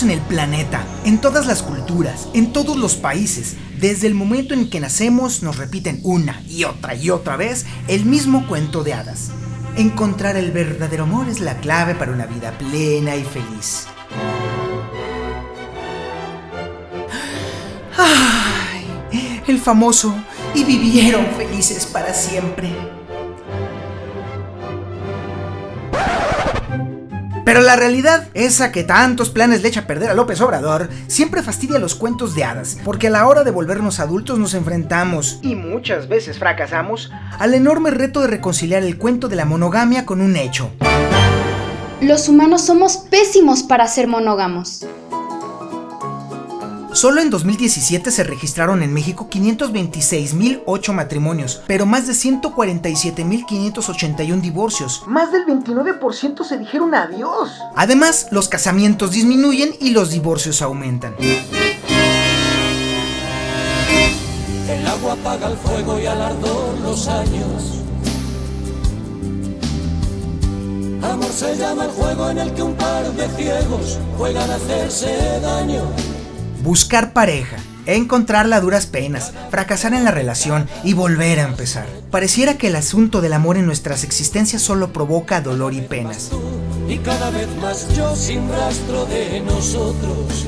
en el planeta, en todas las culturas, en todos los países, desde el momento en que nacemos nos repiten una y otra y otra vez el mismo cuento de hadas. Encontrar el verdadero amor es la clave para una vida plena y feliz. ¡Ay! El famoso y vivieron felices para siempre. Pero la realidad, esa que tantos planes le echa a perder a López Obrador, siempre fastidia los cuentos de hadas, porque a la hora de volvernos adultos nos enfrentamos, y muchas veces fracasamos, al enorme reto de reconciliar el cuento de la monogamia con un hecho. Los humanos somos pésimos para ser monógamos. Solo en 2017 se registraron en México 526.008 matrimonios, pero más de 147.581 divorcios. Más del 29% se dijeron adiós. Además, los casamientos disminuyen y los divorcios aumentan. El agua apaga el fuego y al ardor los años. Amor se llama el juego en el que un par de ciegos juegan a hacerse daño buscar pareja, encontrarla a duras penas, fracasar en la relación y volver a empezar. Pareciera que el asunto del amor en nuestras existencias solo provoca dolor y penas. Y cada vez más yo sin rastro de nosotros.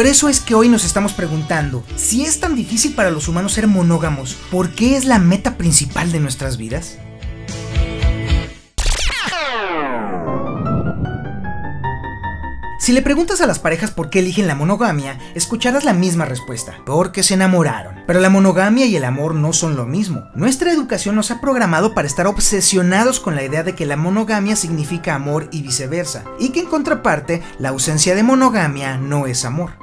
Por eso es que hoy nos estamos preguntando, si es tan difícil para los humanos ser monógamos, ¿por qué es la meta principal de nuestras vidas? Si le preguntas a las parejas por qué eligen la monogamia, escucharás la misma respuesta, porque se enamoraron. Pero la monogamia y el amor no son lo mismo. Nuestra educación nos ha programado para estar obsesionados con la idea de que la monogamia significa amor y viceversa, y que en contraparte, la ausencia de monogamia no es amor.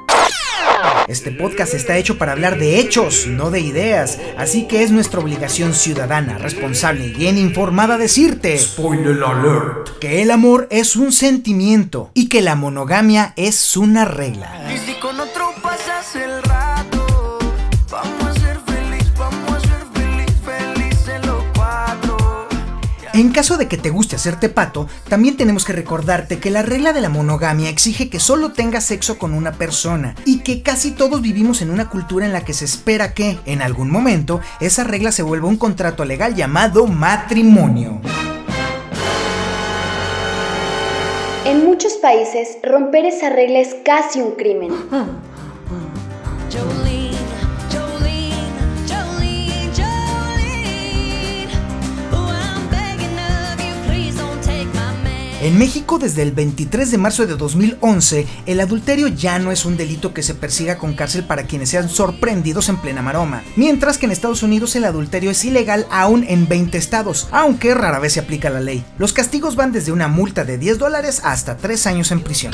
Este podcast está hecho para hablar de hechos, no de ideas, así que es nuestra obligación ciudadana, responsable y bien informada decirte, spoiler alert, que el amor es un sentimiento y que la monogamia es una regla. En caso de que te guste hacerte pato, también tenemos que recordarte que la regla de la monogamia exige que solo tengas sexo con una persona y que casi todos vivimos en una cultura en la que se espera que, en algún momento, esa regla se vuelva un contrato legal llamado matrimonio. En muchos países, romper esa regla es casi un crimen. En México, desde el 23 de marzo de 2011, el adulterio ya no es un delito que se persiga con cárcel para quienes sean sorprendidos en plena maroma, mientras que en Estados Unidos el adulterio es ilegal aún en 20 estados, aunque rara vez se aplica la ley. Los castigos van desde una multa de 10 dólares hasta 3 años en prisión.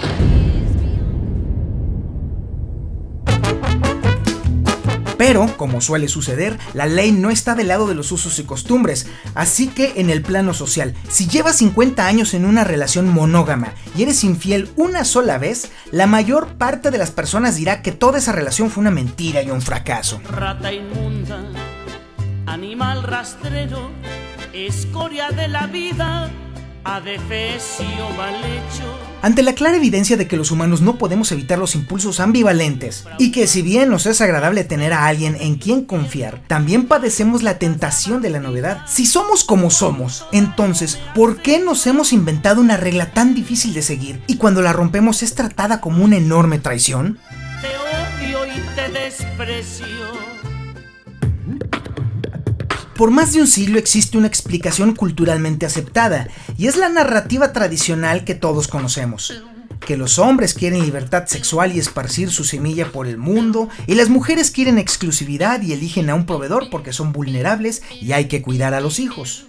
Pero, como suele suceder, la ley no está del lado de los usos y costumbres, así que en el plano social, si llevas 50 años en una relación monógama y eres infiel una sola vez, la mayor parte de las personas dirá que toda esa relación fue una mentira y un fracaso. Rata inmunda, animal rastrero, escoria de la vida ante la clara evidencia de que los humanos no podemos evitar los impulsos ambivalentes y que si bien nos es agradable tener a alguien en quien confiar, también padecemos la tentación de la novedad. Si somos como somos, entonces, ¿por qué nos hemos inventado una regla tan difícil de seguir y cuando la rompemos es tratada como una enorme traición? Te odio y te desprecio por más de un siglo existe una explicación culturalmente aceptada, y es la narrativa tradicional que todos conocemos. Que los hombres quieren libertad sexual y esparcir su semilla por el mundo, y las mujeres quieren exclusividad y eligen a un proveedor porque son vulnerables y hay que cuidar a los hijos.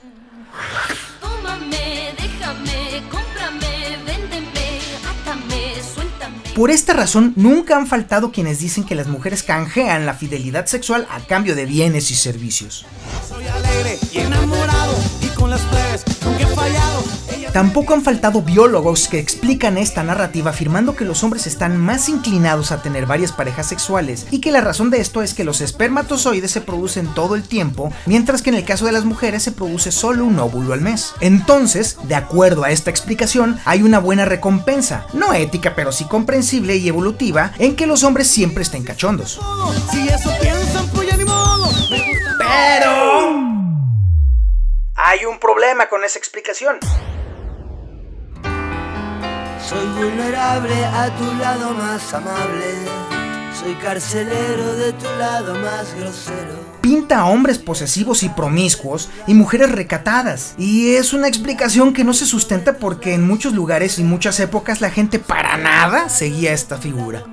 Por esta razón, nunca han faltado quienes dicen que las mujeres canjean la fidelidad sexual a cambio de bienes y servicios. Tampoco han faltado biólogos que explican esta narrativa afirmando que los hombres están más inclinados a tener varias parejas sexuales y que la razón de esto es que los espermatozoides se producen todo el tiempo, mientras que en el caso de las mujeres se produce solo un óvulo al mes. Entonces, de acuerdo a esta explicación, hay una buena recompensa, no ética pero sí comprensible y evolutiva, en que los hombres siempre estén cachondos. Pero... Hay un problema con esa explicación. Soy vulnerable a tu lado más amable. Soy carcelero de tu lado más grosero. Pinta a hombres posesivos y promiscuos y mujeres recatadas. Y es una explicación que no se sustenta porque en muchos lugares y muchas épocas la gente para nada seguía esta figura.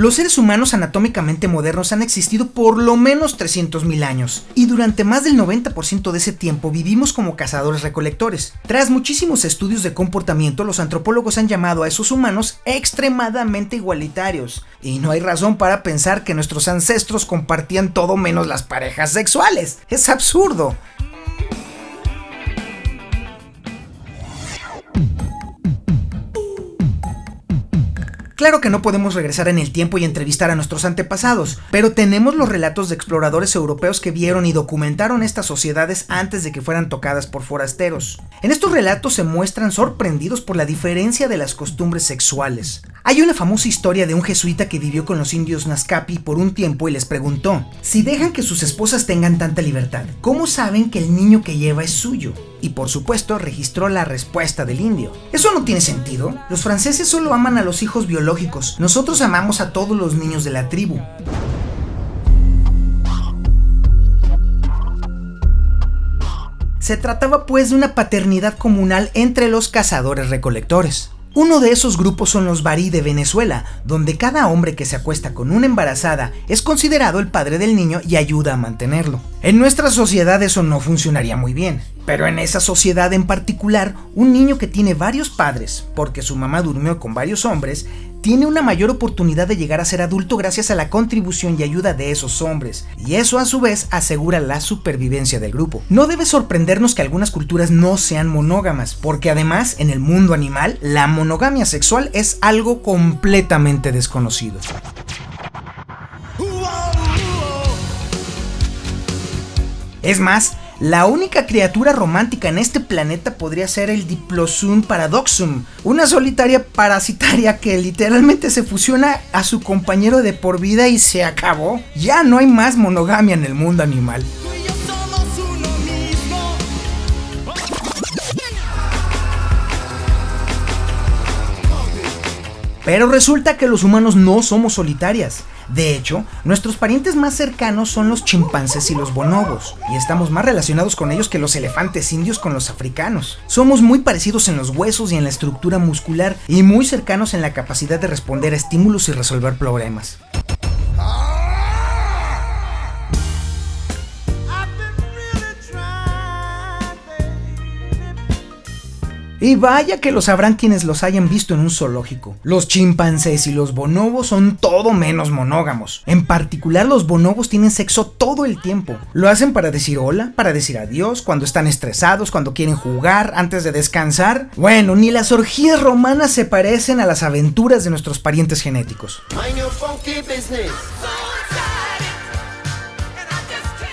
Los seres humanos anatómicamente modernos han existido por lo menos 300.000 años, y durante más del 90% de ese tiempo vivimos como cazadores-recolectores. Tras muchísimos estudios de comportamiento, los antropólogos han llamado a esos humanos extremadamente igualitarios, y no hay razón para pensar que nuestros ancestros compartían todo menos las parejas sexuales. Es absurdo. Claro que no podemos regresar en el tiempo y entrevistar a nuestros antepasados, pero tenemos los relatos de exploradores europeos que vieron y documentaron estas sociedades antes de que fueran tocadas por forasteros. En estos relatos se muestran sorprendidos por la diferencia de las costumbres sexuales. Hay una famosa historia de un jesuita que vivió con los indios Nazcapi por un tiempo y les preguntó, si dejan que sus esposas tengan tanta libertad, ¿cómo saben que el niño que lleva es suyo? Y por supuesto registró la respuesta del indio. Eso no tiene sentido. Los franceses solo aman a los hijos biológicos. Nosotros amamos a todos los niños de la tribu. Se trataba pues de una paternidad comunal entre los cazadores recolectores. Uno de esos grupos son los Bari de Venezuela, donde cada hombre que se acuesta con una embarazada es considerado el padre del niño y ayuda a mantenerlo. En nuestra sociedad eso no funcionaría muy bien, pero en esa sociedad en particular, un niño que tiene varios padres, porque su mamá durmió con varios hombres, tiene una mayor oportunidad de llegar a ser adulto gracias a la contribución y ayuda de esos hombres, y eso a su vez asegura la supervivencia del grupo. No debe sorprendernos que algunas culturas no sean monógamas, porque además en el mundo animal la monogamia sexual es algo completamente desconocido. Es más, la única criatura romántica en este planeta podría ser el Diplosum paradoxum, una solitaria parasitaria que literalmente se fusiona a su compañero de por vida y se acabó. Ya no hay más monogamia en el mundo animal. Pero resulta que los humanos no somos solitarias. De hecho, nuestros parientes más cercanos son los chimpancés y los bonobos, y estamos más relacionados con ellos que los elefantes indios con los africanos. Somos muy parecidos en los huesos y en la estructura muscular, y muy cercanos en la capacidad de responder a estímulos y resolver problemas. Y vaya que lo sabrán quienes los hayan visto en un zoológico. Los chimpancés y los bonobos son todo menos monógamos. En particular los bonobos tienen sexo todo el tiempo. Lo hacen para decir hola, para decir adiós, cuando están estresados, cuando quieren jugar, antes de descansar. Bueno, ni las orgías romanas se parecen a las aventuras de nuestros parientes genéticos.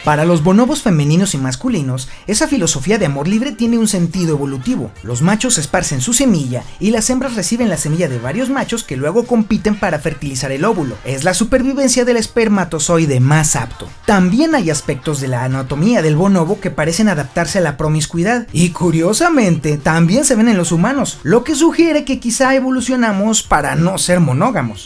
Para los bonobos femeninos y masculinos, esa filosofía de amor libre tiene un sentido evolutivo. Los machos esparcen su semilla y las hembras reciben la semilla de varios machos que luego compiten para fertilizar el óvulo. Es la supervivencia del espermatozoide más apto. También hay aspectos de la anatomía del bonobo que parecen adaptarse a la promiscuidad y curiosamente también se ven en los humanos, lo que sugiere que quizá evolucionamos para no ser monógamos.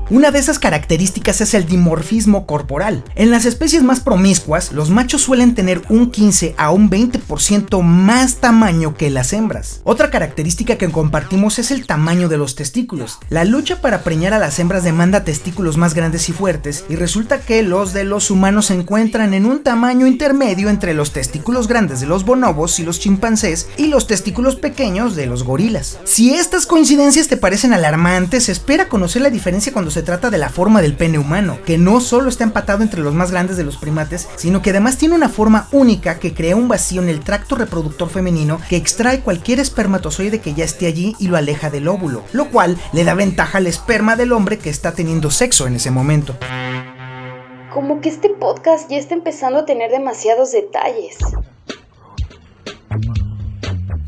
Una de esas características es el dimorfismo corporal. En las especies más promiscuas, los machos suelen tener un 15 a un 20% más tamaño que las hembras. Otra característica que compartimos es el tamaño de los testículos. La lucha para preñar a las hembras demanda testículos más grandes y fuertes, y resulta que los de los humanos se encuentran en un tamaño intermedio entre los testículos grandes de los bonobos y los chimpancés y los testículos pequeños de los gorilas. Si estas coincidencias te parecen alarmantes, espera conocer la diferencia cuando se se trata de la forma del pene humano, que no solo está empatado entre los más grandes de los primates, sino que además tiene una forma única que crea un vacío en el tracto reproductor femenino que extrae cualquier espermatozoide que ya esté allí y lo aleja del óvulo, lo cual le da ventaja al esperma del hombre que está teniendo sexo en ese momento. Como que este podcast ya está empezando a tener demasiados detalles.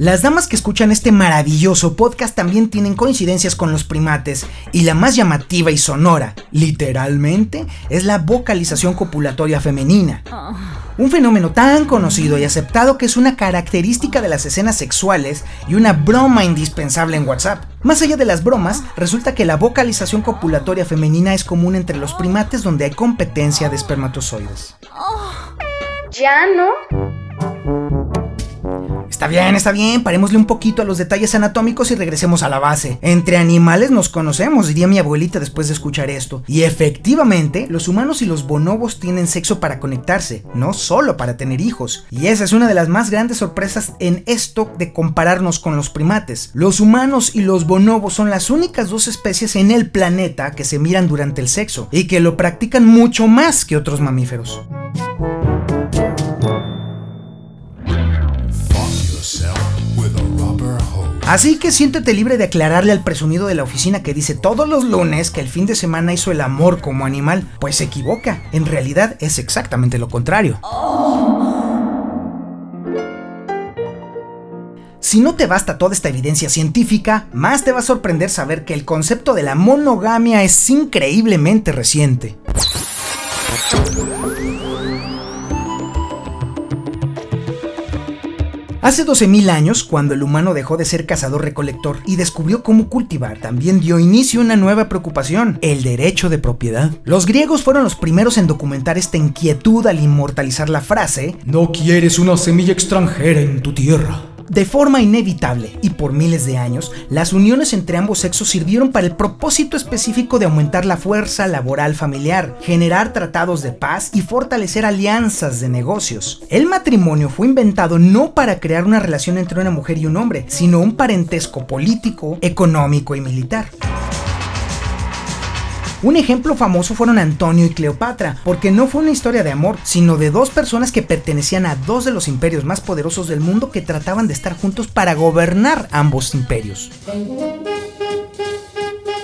Las damas que escuchan este maravilloso podcast también tienen coincidencias con los primates y la más llamativa y sonora, literalmente, es la vocalización copulatoria femenina. Un fenómeno tan conocido y aceptado que es una característica de las escenas sexuales y una broma indispensable en WhatsApp. Más allá de las bromas, resulta que la vocalización copulatoria femenina es común entre los primates donde hay competencia de espermatozoides. ¿Ya no? Está bien, está bien, parémosle un poquito a los detalles anatómicos y regresemos a la base. Entre animales nos conocemos, diría mi abuelita después de escuchar esto. Y efectivamente, los humanos y los bonobos tienen sexo para conectarse, no solo para tener hijos. Y esa es una de las más grandes sorpresas en esto de compararnos con los primates. Los humanos y los bonobos son las únicas dos especies en el planeta que se miran durante el sexo y que lo practican mucho más que otros mamíferos. Así que siéntete libre de aclararle al presumido de la oficina que dice todos los lunes que el fin de semana hizo el amor como animal, pues se equivoca. En realidad es exactamente lo contrario. Si no te basta toda esta evidencia científica, más te va a sorprender saber que el concepto de la monogamia es increíblemente reciente. Hace 12.000 años, cuando el humano dejó de ser cazador-recolector y descubrió cómo cultivar, también dio inicio una nueva preocupación, el derecho de propiedad. Los griegos fueron los primeros en documentar esta inquietud al inmortalizar la frase, no quieres una semilla extranjera en tu tierra. De forma inevitable y por miles de años, las uniones entre ambos sexos sirvieron para el propósito específico de aumentar la fuerza laboral familiar, generar tratados de paz y fortalecer alianzas de negocios. El matrimonio fue inventado no para crear una relación entre una mujer y un hombre, sino un parentesco político, económico y militar. Un ejemplo famoso fueron Antonio y Cleopatra, porque no fue una historia de amor, sino de dos personas que pertenecían a dos de los imperios más poderosos del mundo que trataban de estar juntos para gobernar ambos imperios.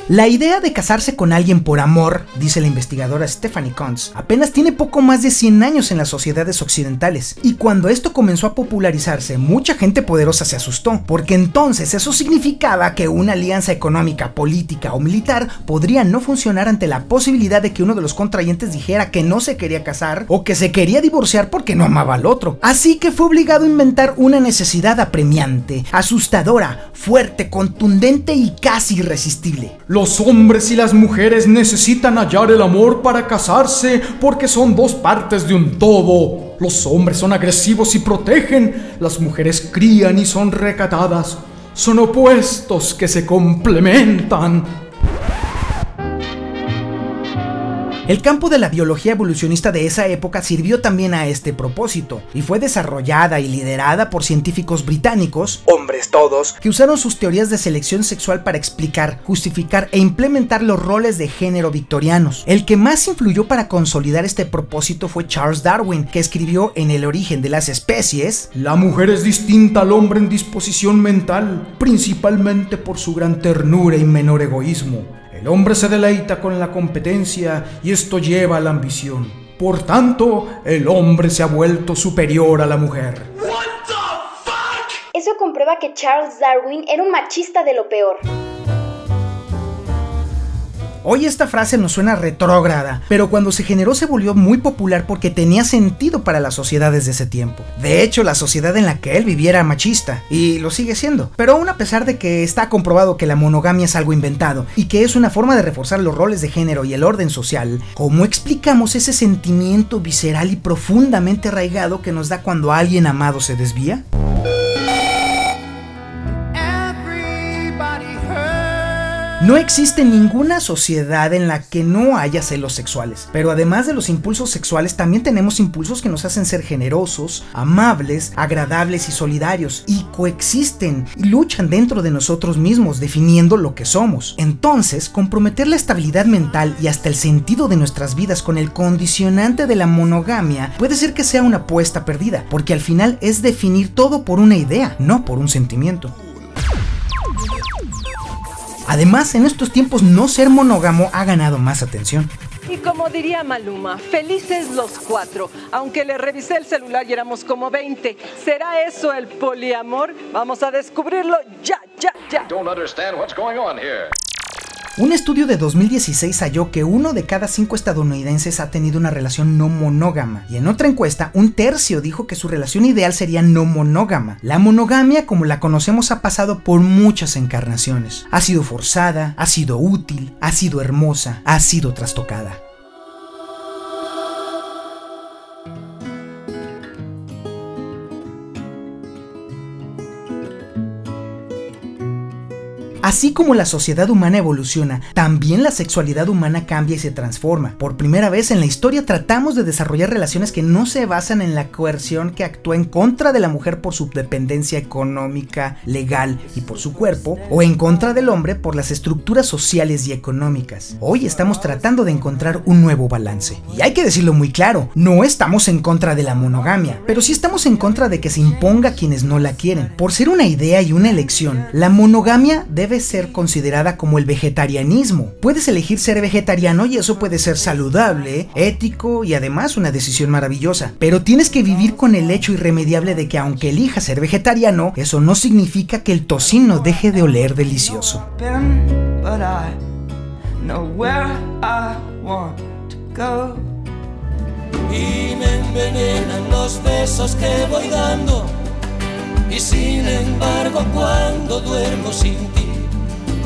La idea de casarse con alguien por amor, dice la investigadora Stephanie Kuntz, apenas tiene poco más de 100 años en las sociedades occidentales, y cuando esto comenzó a popularizarse, mucha gente poderosa se asustó, porque entonces eso significaba que una alianza económica, política o militar podría no funcionar ante la posibilidad de que uno de los contrayentes dijera que no se quería casar o que se quería divorciar porque no amaba al otro. Así que fue obligado a inventar una necesidad apremiante, asustadora, fuerte, contundente y casi irresistible. Hombres y las mujeres necesitan hallar el amor para casarse porque son dos partes de un todo. Los hombres son agresivos y protegen, las mujeres crían y son recatadas. Son opuestos que se complementan. El campo de la biología evolucionista de esa época sirvió también a este propósito y fue desarrollada y liderada por científicos británicos, hombres todos, que usaron sus teorías de selección sexual para explicar, justificar e implementar los roles de género victorianos. El que más influyó para consolidar este propósito fue Charles Darwin, que escribió en El origen de las especies, La mujer es distinta al hombre en disposición mental, principalmente por su gran ternura y menor egoísmo. El hombre se deleita con la competencia y esto lleva a la ambición. Por tanto, el hombre se ha vuelto superior a la mujer. Eso comprueba que Charles Darwin era un machista de lo peor. Hoy esta frase nos suena retrógrada, pero cuando se generó se volvió muy popular porque tenía sentido para las sociedades de ese tiempo. De hecho, la sociedad en la que él vivía era machista, y lo sigue siendo. Pero aún a pesar de que está comprobado que la monogamia es algo inventado, y que es una forma de reforzar los roles de género y el orden social, ¿cómo explicamos ese sentimiento visceral y profundamente arraigado que nos da cuando alguien amado se desvía? No existe ninguna sociedad en la que no haya celos sexuales, pero además de los impulsos sexuales también tenemos impulsos que nos hacen ser generosos, amables, agradables y solidarios, y coexisten y luchan dentro de nosotros mismos, definiendo lo que somos. Entonces, comprometer la estabilidad mental y hasta el sentido de nuestras vidas con el condicionante de la monogamia puede ser que sea una apuesta perdida, porque al final es definir todo por una idea, no por un sentimiento. Además, en estos tiempos no ser monógamo ha ganado más atención. Y como diría Maluma, felices los cuatro. Aunque le revisé el celular y éramos como 20. ¿Será eso el poliamor? Vamos a descubrirlo ya, ya, ya. Don't understand what's going on here. Un estudio de 2016 halló que uno de cada cinco estadounidenses ha tenido una relación no monógama, y en otra encuesta un tercio dijo que su relación ideal sería no monógama. La monogamia, como la conocemos, ha pasado por muchas encarnaciones. Ha sido forzada, ha sido útil, ha sido hermosa, ha sido trastocada. Así como la sociedad humana evoluciona, también la sexualidad humana cambia y se transforma. Por primera vez en la historia tratamos de desarrollar relaciones que no se basan en la coerción que actúa en contra de la mujer por su dependencia económica, legal y por su cuerpo, o en contra del hombre por las estructuras sociales y económicas. Hoy estamos tratando de encontrar un nuevo balance. Y hay que decirlo muy claro, no estamos en contra de la monogamia, pero sí estamos en contra de que se imponga a quienes no la quieren. Por ser una idea y una elección, la monogamia debe ser considerada como el vegetarianismo. Puedes elegir ser vegetariano y eso puede ser saludable, ético y además una decisión maravillosa. Pero tienes que vivir con el hecho irremediable de que aunque elijas ser vegetariano, eso no significa que el tocino deje de oler delicioso. Y me envenenan los besos que voy dando. Y sin embargo, cuando duermo sin ti,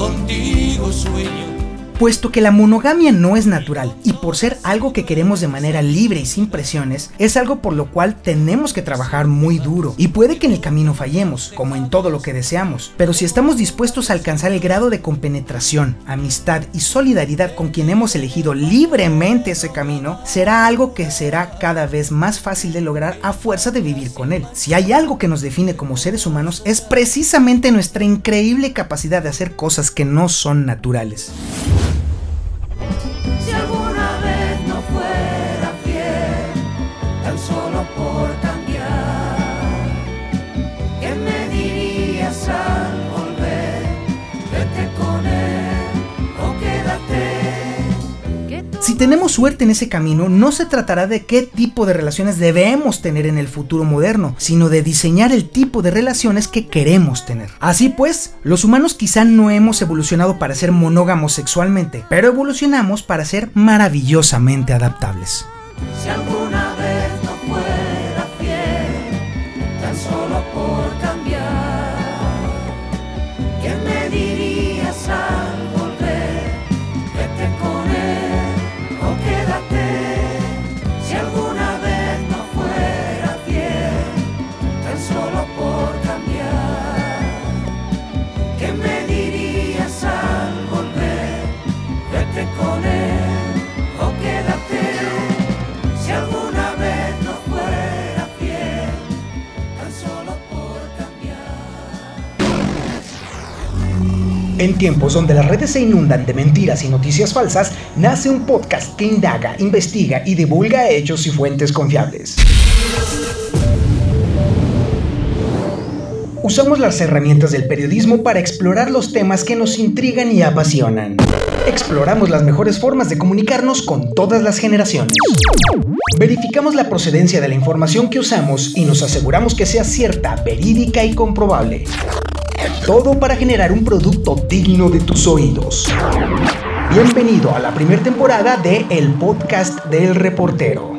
contigo sueño puesto que la monogamia no es natural y por ser algo que queremos de manera libre y sin presiones, es algo por lo cual tenemos que trabajar muy duro y puede que en el camino fallemos, como en todo lo que deseamos, pero si estamos dispuestos a alcanzar el grado de compenetración, amistad y solidaridad con quien hemos elegido libremente ese camino, será algo que será cada vez más fácil de lograr a fuerza de vivir con él. Si hay algo que nos define como seres humanos es precisamente nuestra increíble capacidad de hacer cosas que no son naturales. Si tenemos suerte en ese camino, no se tratará de qué tipo de relaciones debemos tener en el futuro moderno, sino de diseñar el tipo de relaciones que queremos tener. Así pues, los humanos quizá no hemos evolucionado para ser monógamos sexualmente, pero evolucionamos para ser maravillosamente adaptables. Tiempos donde las redes se inundan de mentiras y noticias falsas, nace un podcast que indaga, investiga y divulga hechos y fuentes confiables. Usamos las herramientas del periodismo para explorar los temas que nos intrigan y apasionan. Exploramos las mejores formas de comunicarnos con todas las generaciones. Verificamos la procedencia de la información que usamos y nos aseguramos que sea cierta, verídica y comprobable. Todo para generar un producto digno de tus oídos. Bienvenido a la primera temporada de El Podcast del Reportero.